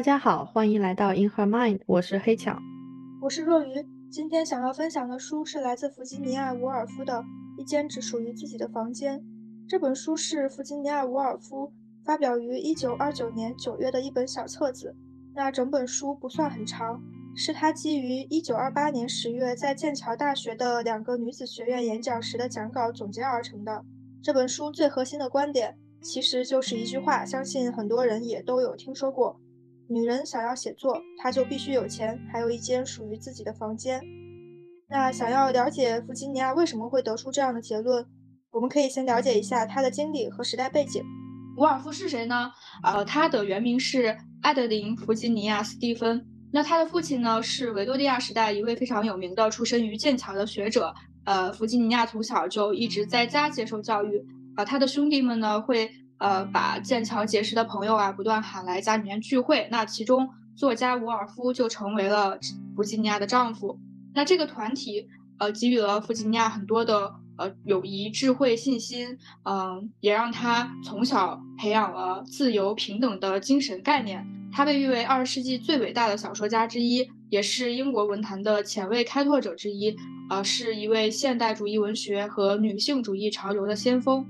大家好，欢迎来到 In Her Mind，我是黑巧，我是若愚。今天想要分享的书是来自弗吉尼亚·伍尔夫的《一间只属于自己的房间》。这本书是弗吉尼亚·伍尔夫发表于1929年9月的一本小册子。那整本书不算很长，是他基于1928年10月在剑桥大学的两个女子学院演讲时的讲稿总结而成的。这本书最核心的观点其实就是一句话，相信很多人也都有听说过。女人想要写作，她就必须有钱，还有一间属于自己的房间。那想要了解弗吉尼亚为什么会得出这样的结论，我们可以先了解一下她的经历和时代背景。伍尔夫是谁呢？呃，他的原名是艾德琳·弗吉尼亚·斯蒂芬。那他的父亲呢，是维多利亚时代一位非常有名的出身于剑桥的学者。呃，弗吉尼亚从小就一直在家接受教育。啊，他的兄弟们呢会。呃，把剑桥结识的朋友啊，不断喊来家里面聚会。那其中作家伍尔夫就成为了弗吉尼亚的丈夫。那这个团体呃，给予了弗吉尼亚很多的呃友谊、智慧、信心，嗯，也让他从小培养了自由平等的精神概念。他被誉为二十世纪最伟大的小说家之一，也是英国文坛的前卫开拓者之一，呃，是一位现代主义文学和女性主义潮流的先锋。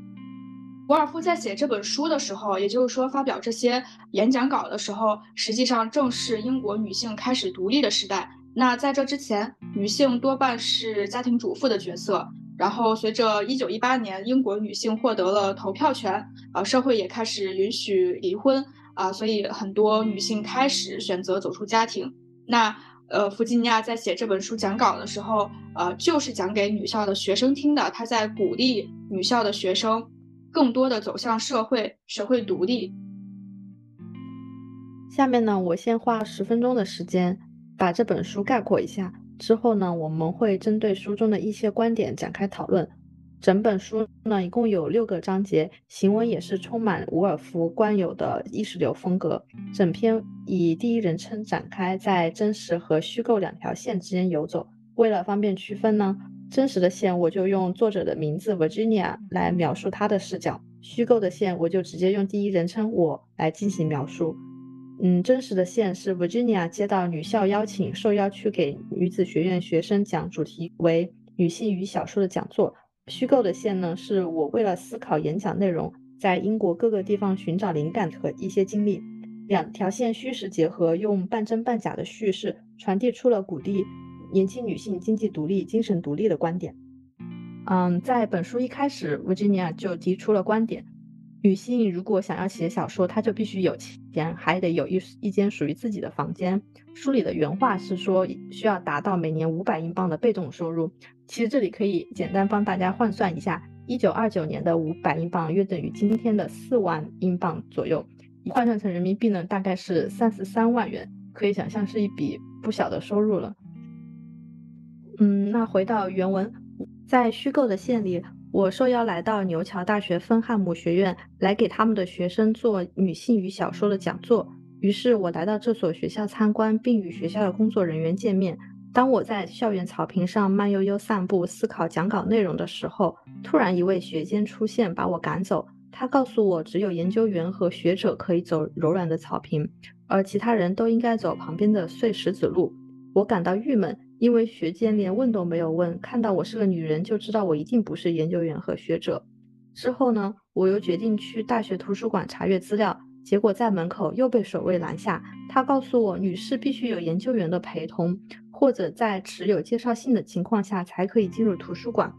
伍尔夫在写这本书的时候，也就是说发表这些演讲稿的时候，实际上正是英国女性开始独立的时代。那在这之前，女性多半是家庭主妇的角色。然后随着1918年英国女性获得了投票权，呃，社会也开始允许离婚啊，所以很多女性开始选择走出家庭。那呃，弗吉尼亚在写这本书讲稿的时候，呃，就是讲给女校的学生听的，她在鼓励女校的学生。更多的走向社会，学会独立。下面呢，我先花十分钟的时间把这本书概括一下。之后呢，我们会针对书中的一些观点展开讨论。整本书呢，一共有六个章节，行文也是充满伍尔夫惯有的意识流风格。整篇以第一人称展开，在真实和虚构两条线之间游走。为了方便区分呢。真实的线我就用作者的名字 Virginia 来描述她的视角，虚构的线我就直接用第一人称我来进行描述。嗯，真实的线是 Virginia 接到女校邀请，受邀去给女子学院学生讲主题为女性与小说的讲座。虚构的线呢，是我为了思考演讲内容，在英国各个地方寻找灵感和一些经历。两条线虚实结合，用半真半假的叙事传递出了鼓励。年轻女性经济独立、精神独立的观点。嗯，在本书一开始，Virginia 就提出了观点：女性如果想要写小说，她就必须有钱，还得有一一间属于自己的房间。书里的原话是说，需要达到每年五百英镑的被动收入。其实这里可以简单帮大家换算一下：一九二九年的五百英镑约等于今天的四万英镑左右，换算成人民币呢，大概是三十三万元。可以想象是一笔不小的收入了。嗯，那回到原文，在虚构的县里，我受邀来到牛桥大学芬汉姆学院，来给他们的学生做女性与小说的讲座。于是，我来到这所学校参观，并与学校的工作人员见面。当我在校园草坪上慢悠悠散步，思考讲稿内容的时候，突然一位学监出现，把我赶走。他告诉我，只有研究员和学者可以走柔软的草坪，而其他人都应该走旁边的碎石子路。我感到郁闷。因为学监连问都没有问，看到我是个女人就知道我一定不是研究员和学者。之后呢，我又决定去大学图书馆查阅资料，结果在门口又被守卫拦下。他告诉我，女士必须有研究员的陪同，或者在持有介绍信的情况下才可以进入图书馆，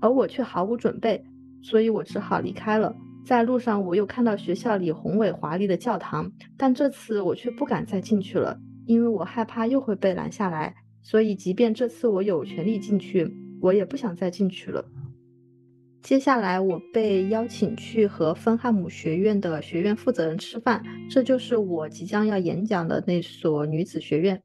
而我却毫无准备，所以我只好离开了。在路上，我又看到学校里宏伟华丽的教堂，但这次我却不敢再进去了，因为我害怕又会被拦下来。所以，即便这次我有权利进去，我也不想再进去了。接下来，我被邀请去和芬汉姆学院的学院负责人吃饭，这就是我即将要演讲的那所女子学院。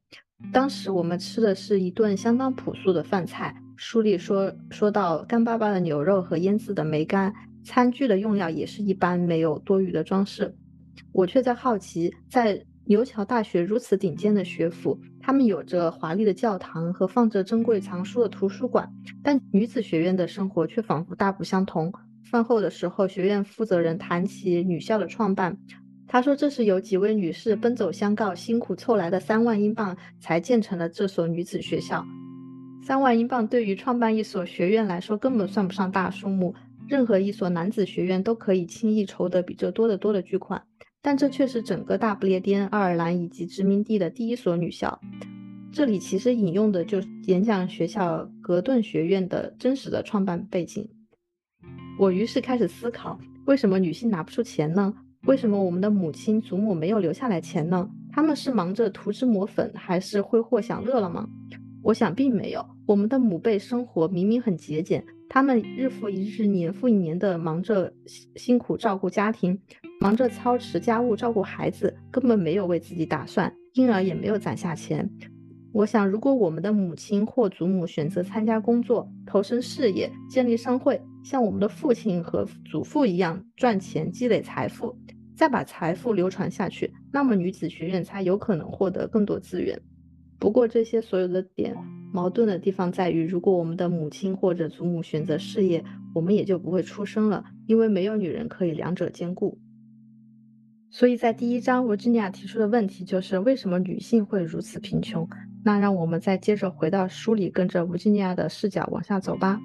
当时我们吃的是一顿相当朴素的饭菜，书里说说到干巴巴的牛肉和腌制的梅干，餐具的用料也是一般，没有多余的装饰。我却在好奇，在。牛桥大学如此顶尖的学府，他们有着华丽的教堂和放着珍贵藏书的图书馆，但女子学院的生活却仿佛大不相同。饭后的时候，学院负责人谈起女校的创办，他说这是由几位女士奔走相告、辛苦凑来的三万英镑才建成了这所女子学校。三万英镑对于创办一所学院来说根本算不上大数目，任何一所男子学院都可以轻易筹得比这多得多的巨款。但这却是整个大不列颠、爱尔兰以及殖民地的第一所女校。这里其实引用的就是演讲学校格顿学院的真实的创办背景。我于是开始思考，为什么女性拿不出钱呢？为什么我们的母亲、祖母没有留下来钱呢？他们是忙着涂脂抹粉，还是挥霍享乐了吗？我想并没有。我们的母辈生活明明很节俭，他们日复一日、年复一年的忙着辛苦照顾家庭，忙着操持家务、照顾孩子，根本没有为自己打算，因而也没有攒下钱。我想，如果我们的母亲或祖母选择参加工作、投身事业、建立商会，像我们的父亲和祖父一样赚钱、积累财富，再把财富流传下去，那么女子学院才有可能获得更多资源。不过，这些所有的点矛盾的地方在于，如果我们的母亲或者祖母选择事业，我们也就不会出生了，因为没有女人可以两者兼顾。所以在第一章，维吉尼亚提出的问题就是为什么女性会如此贫穷？那让我们再接着回到书里，跟着维吉尼亚的视角往下走吧。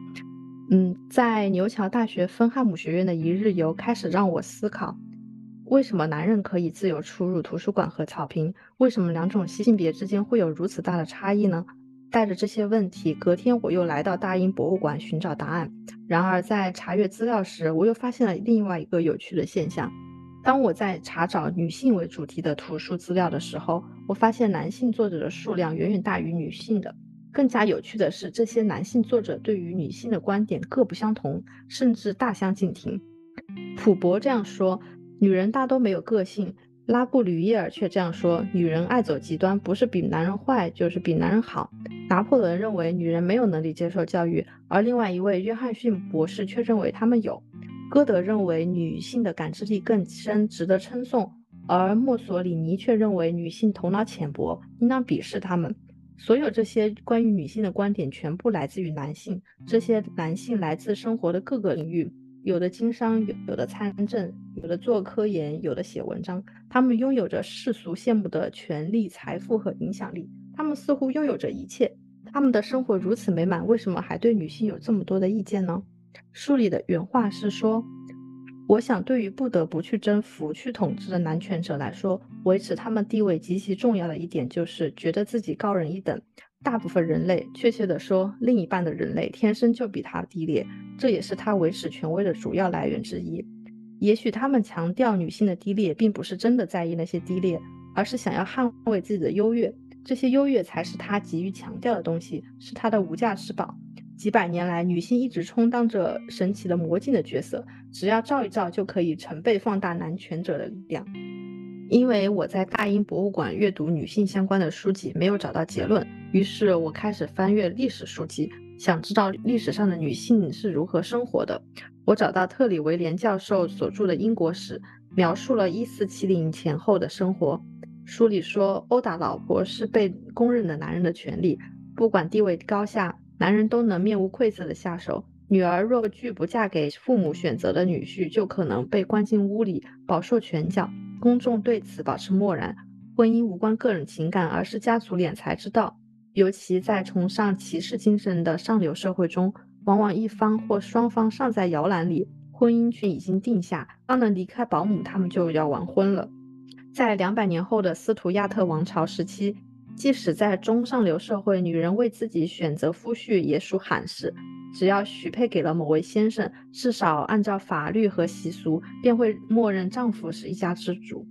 嗯，在牛桥大学芬汉姆学院的一日游开始让我思考，为什么男人可以自由出入图书馆和草坪？为什么两种性别之间会有如此大的差异呢？带着这些问题，隔天我又来到大英博物馆寻找答案。然而在查阅资料时，我又发现了另外一个有趣的现象。当我在查找女性为主题的图书资料的时候，我发现男性作者的数量远远大于女性的。更加有趣的是，这些男性作者对于女性的观点各不相同，甚至大相径庭。普伯这样说：“女人大都没有个性。”拉布吕耶尔却这样说：“女人爱走极端，不是比男人坏，就是比男人好。”拿破仑认为女人没有能力接受教育，而另外一位约翰逊博士却认为他们有。歌德认为女性的感知力更深，值得称颂，而墨索里尼却认为女性头脑浅薄，应当鄙视她们。所有这些关于女性的观点全部来自于男性，这些男性来自生活的各个领域，有的经商，有的参政，有的做科研，有的写文章。他们拥有着世俗羡慕的权力、财富和影响力，他们似乎拥有着一切。他们的生活如此美满，为什么还对女性有这么多的意见呢？书里的原话是说：“我想，对于不得不去征服、去统治的男权者来说，维持他们地位极其重要的一点就是觉得自己高人一等。大部分人类，确切地说，另一半的人类，天生就比他低劣，这也是他维持权威的主要来源之一。也许他们强调女性的低劣，并不是真的在意那些低劣，而是想要捍卫自己的优越。这些优越才是他急于强调的东西，是他的无价之宝。”几百年来，女性一直充当着神奇的魔镜的角色，只要照一照，就可以成倍放大男权者的力量。因为我在大英博物馆阅读女性相关的书籍，没有找到结论，于是我开始翻阅历史书籍，想知道历史上的女性是如何生活的。我找到特里维廉教授所著的《英国史》，描述了1470前后的生活。书里说，殴打老婆是被公认的男人的权利，不管地位高下。男人都能面无愧色地下手，女儿若拒不嫁给父母选择的女婿，就可能被关进屋里，饱受拳脚。公众对此保持漠然。婚姻无关个人情感，而是家族敛财之道。尤其在崇尚骑士精神的上流社会中，往往一方或双方尚在摇篮里，婚姻却已经定下。刚能离开保姆，他们就要完婚了。在两百年后的斯图亚特王朝时期。即使在中上流社会，女人为自己选择夫婿也属罕事。只要许配给了某位先生，至少按照法律和习俗，便会默认丈夫是一家之主。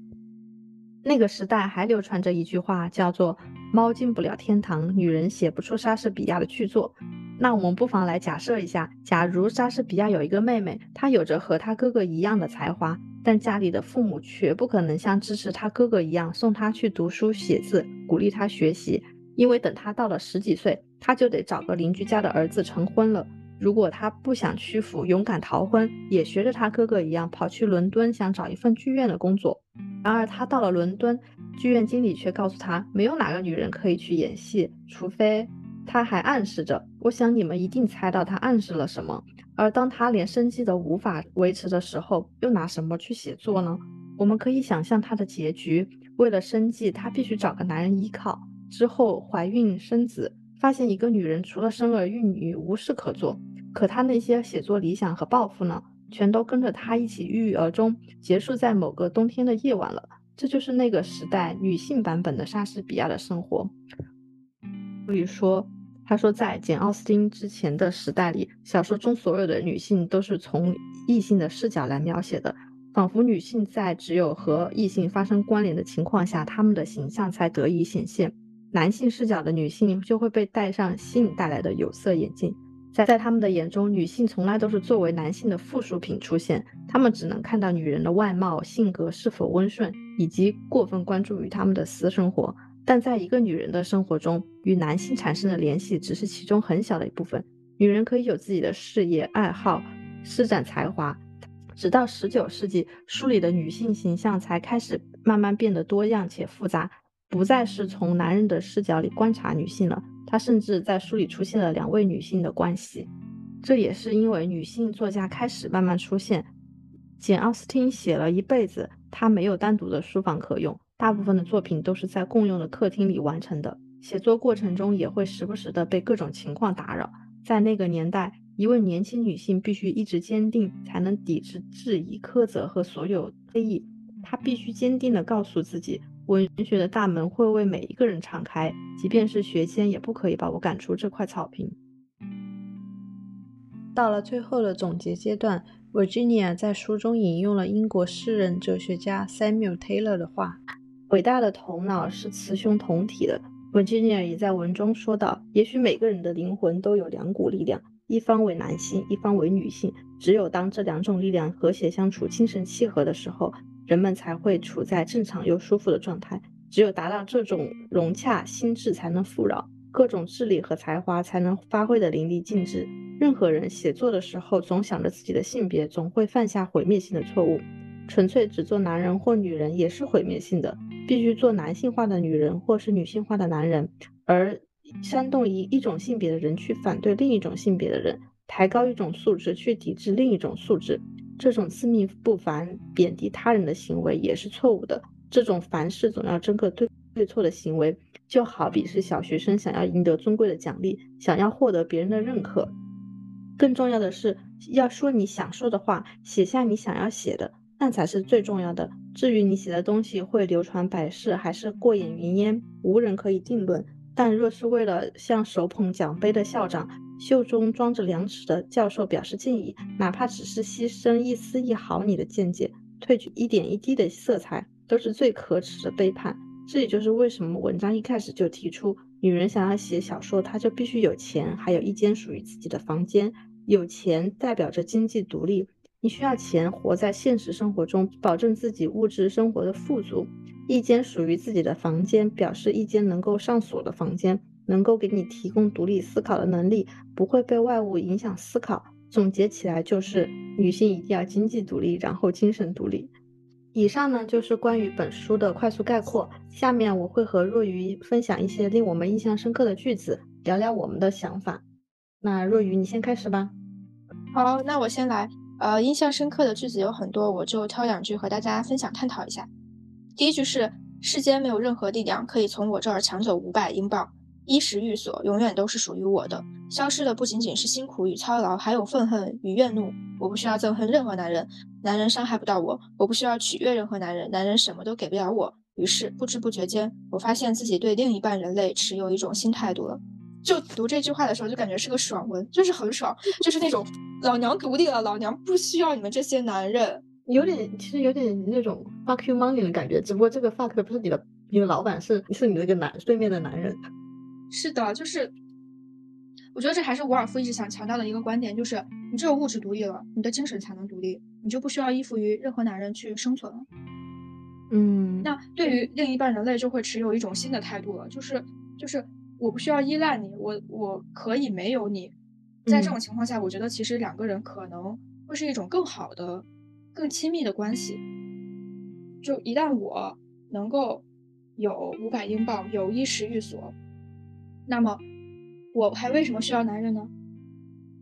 那个时代还流传着一句话，叫做“猫进不了天堂，女人写不出莎士比亚的巨作”。那我们不妨来假设一下，假如莎士比亚有一个妹妹，她有着和他哥哥一样的才华。但家里的父母绝不可能像支持他哥哥一样送他去读书写字，鼓励他学习，因为等他到了十几岁，他就得找个邻居家的儿子成婚了。如果他不想屈服，勇敢逃婚，也学着他哥哥一样跑去伦敦，想找一份剧院的工作。然而他到了伦敦，剧院经理却告诉他，没有哪个女人可以去演戏，除非……他还暗示着，我想你们一定猜到他暗示了什么。而当他连生计都无法维持的时候，又拿什么去写作呢？我们可以想象她的结局：为了生计，她必须找个男人依靠，之后怀孕生子，发现一个女人除了生儿育女无事可做。可她那些写作理想和抱负呢，全都跟着她一起郁郁而终，结束在某个冬天的夜晚了。这就是那个时代女性版本的莎士比亚的生活。所以说，他说在简·奥斯汀之前的时代里，小说中所有的女性都是从异性的视角来描写的，仿佛女性在只有和异性发生关联的情况下，她们的形象才得以显现。男性视角的女性就会被戴上性带来的有色眼镜。在在他们的眼中，女性从来都是作为男性的附属品出现，他们只能看到女人的外貌、性格是否温顺，以及过分关注于他们的私生活。但在一个女人的生活中，与男性产生的联系只是其中很小的一部分。女人可以有自己的事业、爱好，施展才华。直到十九世纪，书里的女性形象才开始慢慢变得多样且复杂，不再是从男人的视角里观察女性了。她甚至在书里出现了两位女性的关系，这也是因为女性作家开始慢慢出现。简·奥斯汀写了一辈子，她没有单独的书房可用，大部分的作品都是在共用的客厅里完成的。写作过程中也会时不时的被各种情况打扰。在那个年代，一位年轻女性必须一直坚定，才能抵制质疑、苛责和所有非议。她必须坚定地告诉自己。文学的大门会为每一个人敞开，即便是学监也不可以把我赶出这块草坪。到了最后的总结阶段，Virginia 在书中引用了英国诗人哲学家 Samuel Taylor 的话：“伟大的头脑是雌雄同体的。”Virginia 也在文中说道：“也许每个人的灵魂都有两股力量，一方为男性，一方为女性。只有当这两种力量和谐相处、精神契合的时候。”人们才会处在正常又舒服的状态。只有达到这种融洽，心智才能富饶，各种智力和才华才能发挥的淋漓尽致。任何人写作的时候总想着自己的性别，总会犯下毁灭性的错误。纯粹只做男人或女人也是毁灭性的。必须做男性化的女人或是女性化的男人，而煽动一一种性别的人去反对另一种性别的人，抬高一种素质去抵制另一种素质。这种自命不凡、贬低他人的行为也是错误的。这种凡事总要争个对对错的行为，就好比是小学生想要赢得尊贵的奖励，想要获得别人的认可。更重要的是，要说你想说的话，写下你想要写的，那才是最重要的。至于你写的东西会流传百世，还是过眼云烟，无人可以定论。但若是为了向手捧奖杯的校长，袖中装着两尺的教授表示敬意，哪怕只是牺牲一丝一毫你的见解，褪去一点一滴的色彩，都是最可耻的背叛。这也就是为什么文章一开始就提出，女人想要写小说，她就必须有钱，还有一间属于自己的房间。有钱代表着经济独立，你需要钱活在现实生活中，保证自己物质生活的富足。一间属于自己的房间，表示一间能够上锁的房间。能够给你提供独立思考的能力，不会被外物影响思考。总结起来就是，女性一定要经济独立，然后精神独立。以上呢就是关于本书的快速概括。下面我会和若愚分享一些令我们印象深刻的句子，聊聊我们的想法。那若愚，你先开始吧。好，那我先来。呃，印象深刻的句子有很多，我就挑两句和大家分享探讨一下。第一句是：世间没有任何力量可以从我这儿抢走五百英镑。衣食寓所永远都是属于我的，消失的不仅仅是辛苦与操劳，还有愤恨与怨怒。我不需要憎恨任何男人，男人伤害不到我；我不需要取悦任何男人，男人什么都给不了我。于是不知不觉间，我发现自己对另一半人类持有一种新态度了。就读这句话的时候，就感觉是个爽文，就是很爽，就是那种老娘独立了，老娘不需要你们这些男人，有点其实有点那种 fuck you money 的感觉。只不过这个 fuck 的不是你的，你的老板是是你那个男对面的男人。是的，就是我觉得这还是伍尔夫一直想强调的一个观点，就是你只有物质独立了，你的精神才能独立，你就不需要依附于任何男人去生存了。嗯，那对于另一半人类就会持有一种新的态度了，就是就是我不需要依赖你，我我可以没有你。在这种情况下，我觉得其实两个人可能会是一种更好的、更亲密的关系。就一旦我能够有五百英镑，有衣食寓所。那么，我还为什么需要男人呢？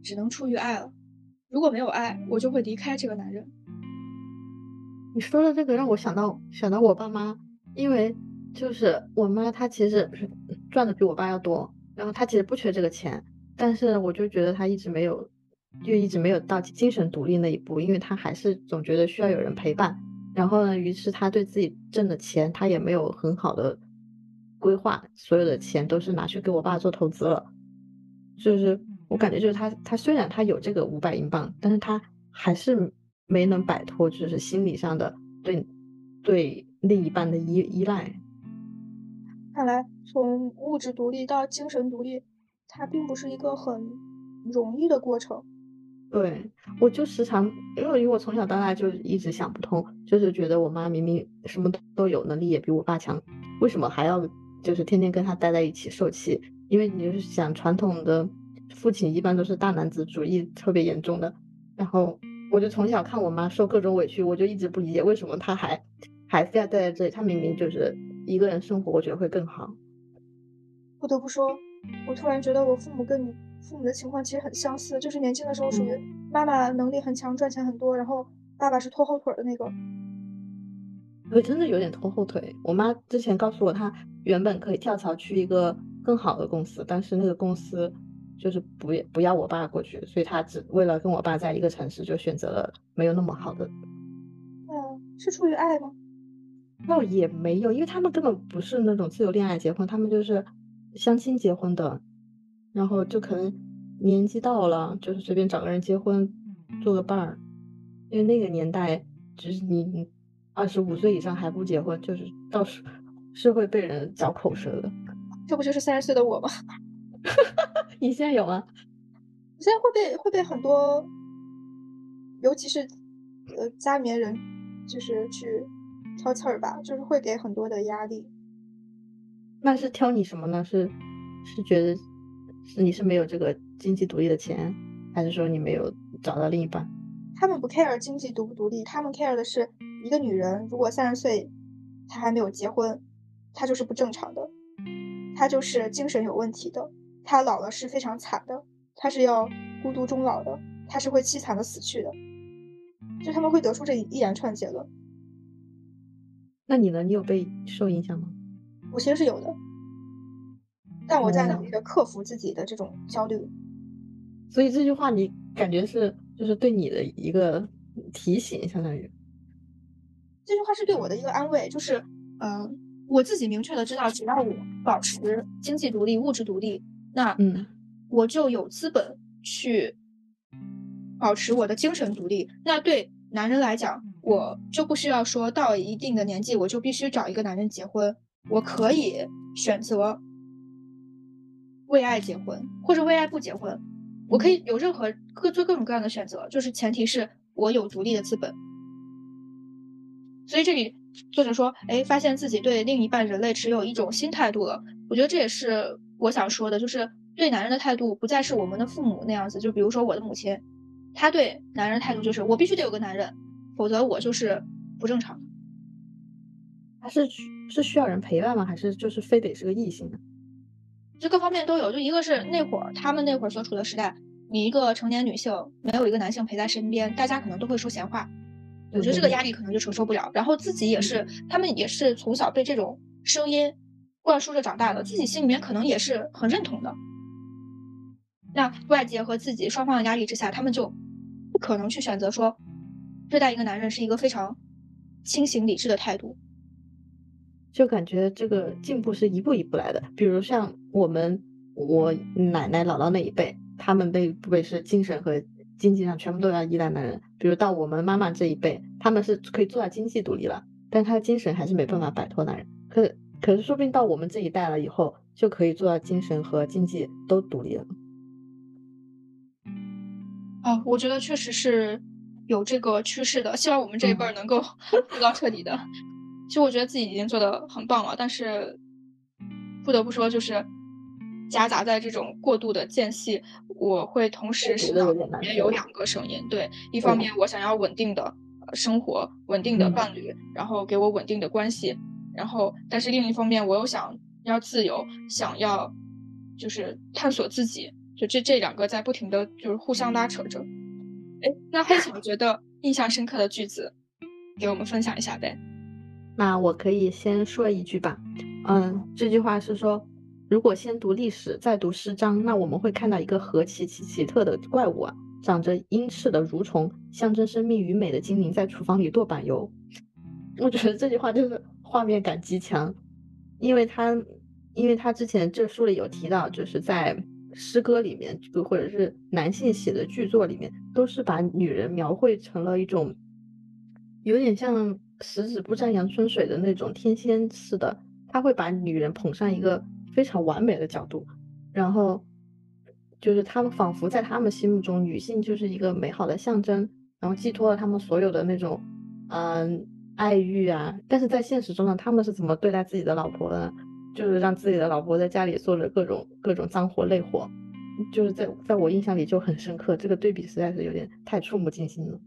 只能出于爱了。如果没有爱，我就会离开这个男人。你说的这个让我想到想到我爸妈，因为就是我妈她其实赚的比我爸要多，然后她其实不缺这个钱，但是我就觉得他一直没有，就一直没有到精神独立那一步，因为他还是总觉得需要有人陪伴。然后呢，于是他对自己挣的钱，他也没有很好的规划，所有的钱都是拿去给我爸做投资了。就是我感觉就是他，他虽然他有这个五百英镑，但是他还是。没能摆脱，就是心理上的对对另一半的依依赖。看来，从物质独立到精神独立，它并不是一个很容易的过程。对，我就时常，因为因为我从小到大就一直想不通，就是觉得我妈明明什么都有，能力也比我爸强，为什么还要就是天天跟他待在一起受气？因为你就是想传统的父亲一般都是大男子主义特别严重的，然后。我就从小看我妈受各种委屈，我就一直不理解为什么她还还非要待在这里。她明明就是一个人生活，我觉得会更好。不得不说，我突然觉得我父母跟你父母的情况其实很相似，就是年轻的时候属于妈妈能力很强，赚钱很多，然后爸爸是拖后腿的那个。我真的有点拖后腿。我妈之前告诉我，她原本可以跳槽去一个更好的公司，但是那个公司。就是不不要我爸过去，所以她只为了跟我爸在一个城市，就选择了没有那么好的。嗯，是出于爱吗？倒也没有，因为他们根本不是那种自由恋爱结婚，他们就是相亲结婚的。然后就可能年纪到了，就是随便找个人结婚，做个伴儿。因为那个年代，就是你二十五岁以上还不结婚，就是到时是会被人嚼口舌的。这不就是三十岁的我吗？你现在有吗？我现在会被会被很多，尤其是呃家里面人，就是去挑刺儿吧，就是会给很多的压力。那是挑你什么呢？是是觉得是你是没有这个经济独立的钱，还是说你没有找到另一半？他们不 care 经济独不独立，他们 care 的是一个女人如果三十岁她还没有结婚，她就是不正常的，她就是精神有问题的。她老了是非常惨的，她是要孤独终老的，她是会凄惨的死去的，就他们会得出这一连串结论。那你呢？你有被受影响吗？我其实是有的，但我在努力的克服自己的这种焦虑。所以这句话你感觉是就是对你的一个提醒，相当于这句话是对我的一个安慰，就是嗯，我自己明确的知道，只要我保持经济独立、物质独立。那嗯，我就有资本去保持我的精神独立。那对男人来讲，我就不需要说到一定的年纪我就必须找一个男人结婚。我可以选择为爱结婚，或者为爱不结婚。我可以有任何各做各种各样的选择，就是前提是我有独立的资本。所以这里作者说，哎，发现自己对另一半人类持有一种新态度了。我觉得这也是。我想说的就是，对男人的态度不再是我们的父母那样子。就比如说我的母亲，她对男人的态度就是，我必须得有个男人，否则我就是不正常的。还是是需要人陪伴吗？还是就是非得是个异性呢？就各方面都有。就一个是那会儿他们那会儿所处的时代，你一个成年女性没有一个男性陪在身边，大家可能都会说闲话。我觉得这个压力可能就承受不了。然后自己也是，他们也是从小被这种声音。灌输着长大的，自己心里面可能也是很认同的。那外界和自己双方的压力之下，他们就不可能去选择说对待一个男人是一个非常清醒理智的态度。就感觉这个进步是一步一步来的。比如像我们我奶奶姥姥那一辈，他们被不被是精神和经济上全部都要依赖男人。比如到我们妈妈这一辈，他们是可以做到经济独立了，但他的精神还是没办法摆脱男人。可可是，说不定到我们这一代了以后，就可以做到精神和经济都独立了。啊，我觉得确实是有这个趋势的。希望我们这一辈儿能够 做到彻底的。其实我觉得自己已经做的很棒了，但是不得不说，就是夹杂在这种过度的间隙，我会同时使到里面有两个声音。对，一方面我想要稳定的生活、稳定的伴侣，然后给我稳定的关系。然后，但是另一方面，我又想要自由，想要就是探索自己，就这这两个在不停的就是互相拉扯着。哎，那黑巧觉得印象深刻的句子给我们分享一下呗。那我可以先说一句吧，嗯，这句话是说，如果先读历史再读诗章，那我们会看到一个何其奇奇特的怪物啊！长着鹰翅的蠕虫，象征生命与美的精灵在厨房里剁板油。我觉得这句话就是画面感极强，因为他，因为他之前这书里有提到，就是在诗歌里面，就或者是男性写的剧作里面，都是把女人描绘成了一种有点像。十指不沾阳春水的那种天仙似的，他会把女人捧上一个非常完美的角度，然后就是他们仿佛在他们心目中，女性就是一个美好的象征，然后寄托了他们所有的那种嗯爱欲啊。但是在现实中呢，他们是怎么对待自己的老婆的？就是让自己的老婆在家里做着各种各种脏活累活，就是在在我印象里就很深刻。这个对比实在是有点太触目惊心了。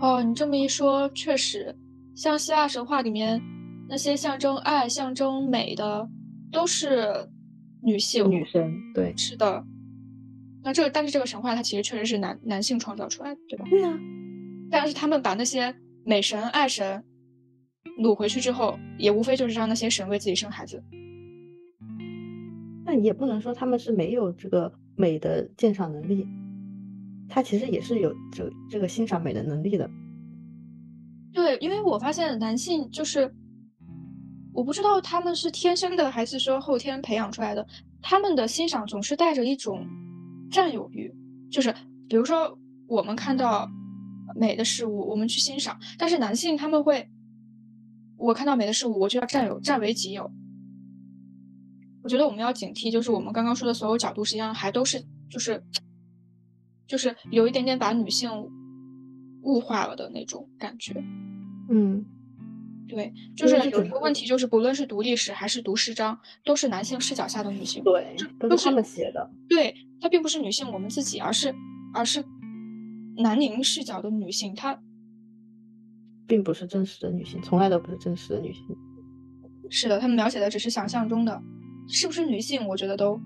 哦，你这么一说，确实，像希腊神话里面那些象征爱、象征美的，都是女性、女神。对，是的。那这个，但是这个神话它其实确实是男男性创造出来的，对吧？对呀。但是他们把那些美神、爱神掳回去之后，也无非就是让那些神为自己生孩子。那你也不能说他们是没有这个美的鉴赏能力。他其实也是有这这个欣赏美的能力的，对，因为我发现男性就是，我不知道他们是天生的还是说后天培养出来的，他们的欣赏总是带着一种占有欲，就是比如说我们看到美的事物，我们去欣赏，但是男性他们会，我看到美的事物，我就要占有，占为己有。我觉得我们要警惕，就是我们刚刚说的所有角度，实际上还都是就是。就是有一点点把女性物化了的那种感觉，嗯，对，就是有一个问题，就是不论是读历史还是读诗章，都是男性视角下的女性，对，都是他们写的，对，它并不是女性我们自己，而是而是南宁视角的女性，她并不是真实的女性，从来都不是真实的女性，是的，他们描写的只是想象中的，是不是女性，我觉得都。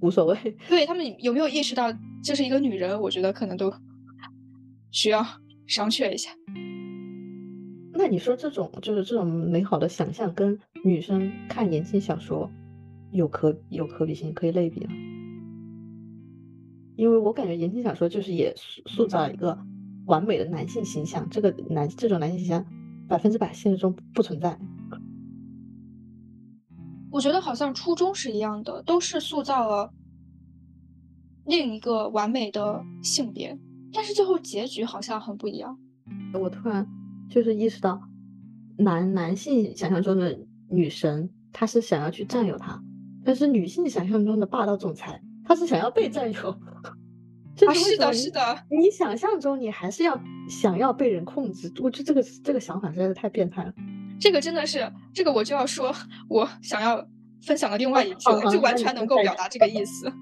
无所谓，对他们有没有意识到这是一个女人？我觉得可能都需要商榷一下。那你说这种就是这种美好的想象，跟女生看言情小说有可有可比性，可以类比吗？因为我感觉言情小说就是也塑塑造一个完美的男性形象，这个男这种男性形象百分之百现实中不存在。我觉得好像初衷是一样的，都是塑造了另一个完美的性别，但是最后结局好像很不一样。我突然就是意识到，男男性想象中的女神，她是想要去占有他，但是女性想象中的霸道总裁，她是想要被占有。啊，是的，是的。你想象中你还是要想要被人控制，我觉得这个这个想法实在是太变态了。这个真的是，这个我就要说，我想要分享的另外一句，就完全能够表达这个意思。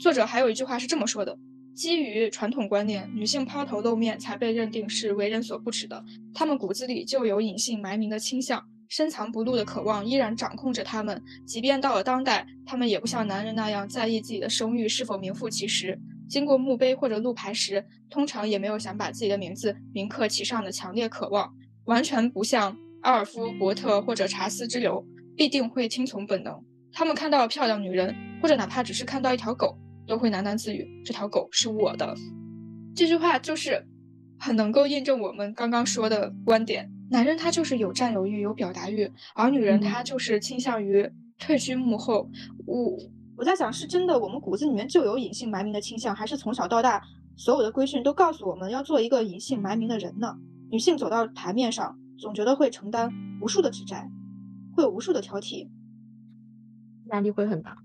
作者还有一句话是这么说的：基于传统观念，女性抛头露面才被认定是为人所不齿的，她们骨子里就有隐姓埋名的倾向，深藏不露的渴望依然掌控着她们。即便到了当代，她们也不像男人那样在意自己的声誉是否名副其实。经过墓碑或者路牌时，通常也没有想把自己的名字铭刻其上的强烈渴望，完全不像。阿尔夫伯特或者查斯之流必定会听从本能。他们看到漂亮女人，或者哪怕只是看到一条狗，都会喃喃自语：“这条狗是我的。”这句话就是很能够印证我们刚刚说的观点：男人他就是有占有欲、有表达欲，而女人她就是倾向于退居幕后。我我在想，是真的我们骨子里面就有隐姓埋名的倾向，还是从小到大所有的规训都告诉我们要做一个隐姓埋名的人呢？女性走到台面上。总觉得会承担无数的指摘，会有无数的挑剔，压力会很大。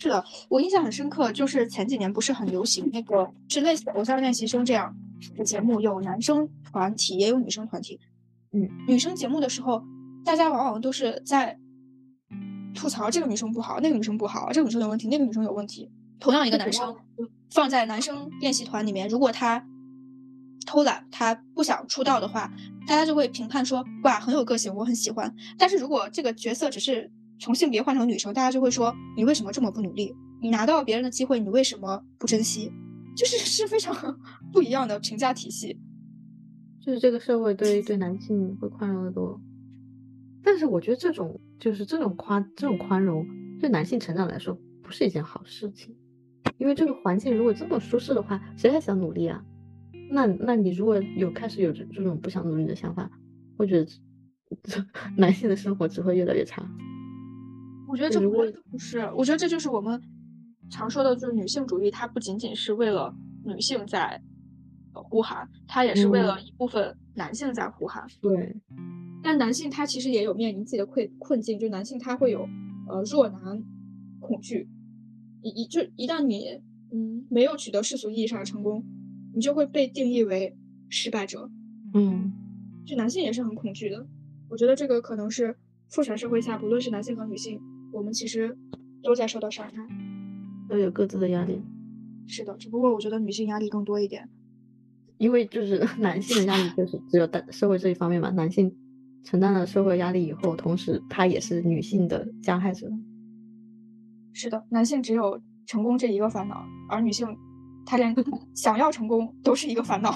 是的，我印象很深刻，就是前几年不是很流行那个，是类似《偶像练习生》这样的节目，有男生团体也有女生团体。嗯，女生节目的时候，大家往往都是在吐槽这个女生不好，那个女生不好，这个女生有问题，那个女生有问题。同样一个男生放在男生练习团里面，如果他。偷懒，他不想出道的话，大家就会评判说，哇，很有个性，我很喜欢。但是如果这个角色只是从性别换成女生，大家就会说，你为什么这么不努力？你拿到别人的机会，你为什么不珍惜？就是 是非常 不一样的评价体系。就是这个社会对对男性会宽容的多。但是我觉得这种就是这种宽这种宽容对男性成长来说不是一件好事情，因为这个环境如果这么舒适的话，谁还想努力啊？那那你如果有开始有这这种不想努力的想法，我觉得 男性的生活只会越来越差。我觉得这不是，我觉得这就是我们常说的，就是女性主义，它不仅仅是为了女性在呼喊，它也是为了一部分男性在呼喊。对。但男性他其实也有面临自己的困困境，就男性他会有呃弱男恐惧，一一就一旦你嗯没有取得世俗意义上的成功，你就会被定义为失败者，嗯，就男性也是很恐惧的。我觉得这个可能是父权社会下，不论是男性和女性，我们其实都在受到伤害，都有各自的压力。是的，只不过我觉得女性压力更多一点，因为就是 男性的压力就是只有在社会这一方面嘛，男性。承担了社会压力以后，同时他也是女性的加害者。是的，男性只有成功这一个烦恼，而女性，她连 想要成功都是一个烦恼。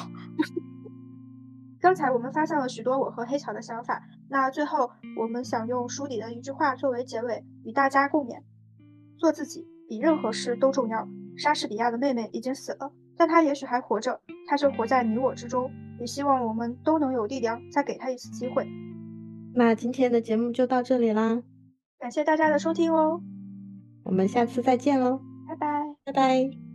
刚才我们发现了许多我和黑巧的想法，那最后我们想用书里的一句话作为结尾，与大家共勉：做自己比任何事都重要。莎士比亚的妹妹已经死了，但她也许还活着，她就活在你我之中。也希望我们都能有力量，再给她一次机会。那今天的节目就到这里啦，感谢大家的收听哦，我们下次再见喽，拜拜，拜拜。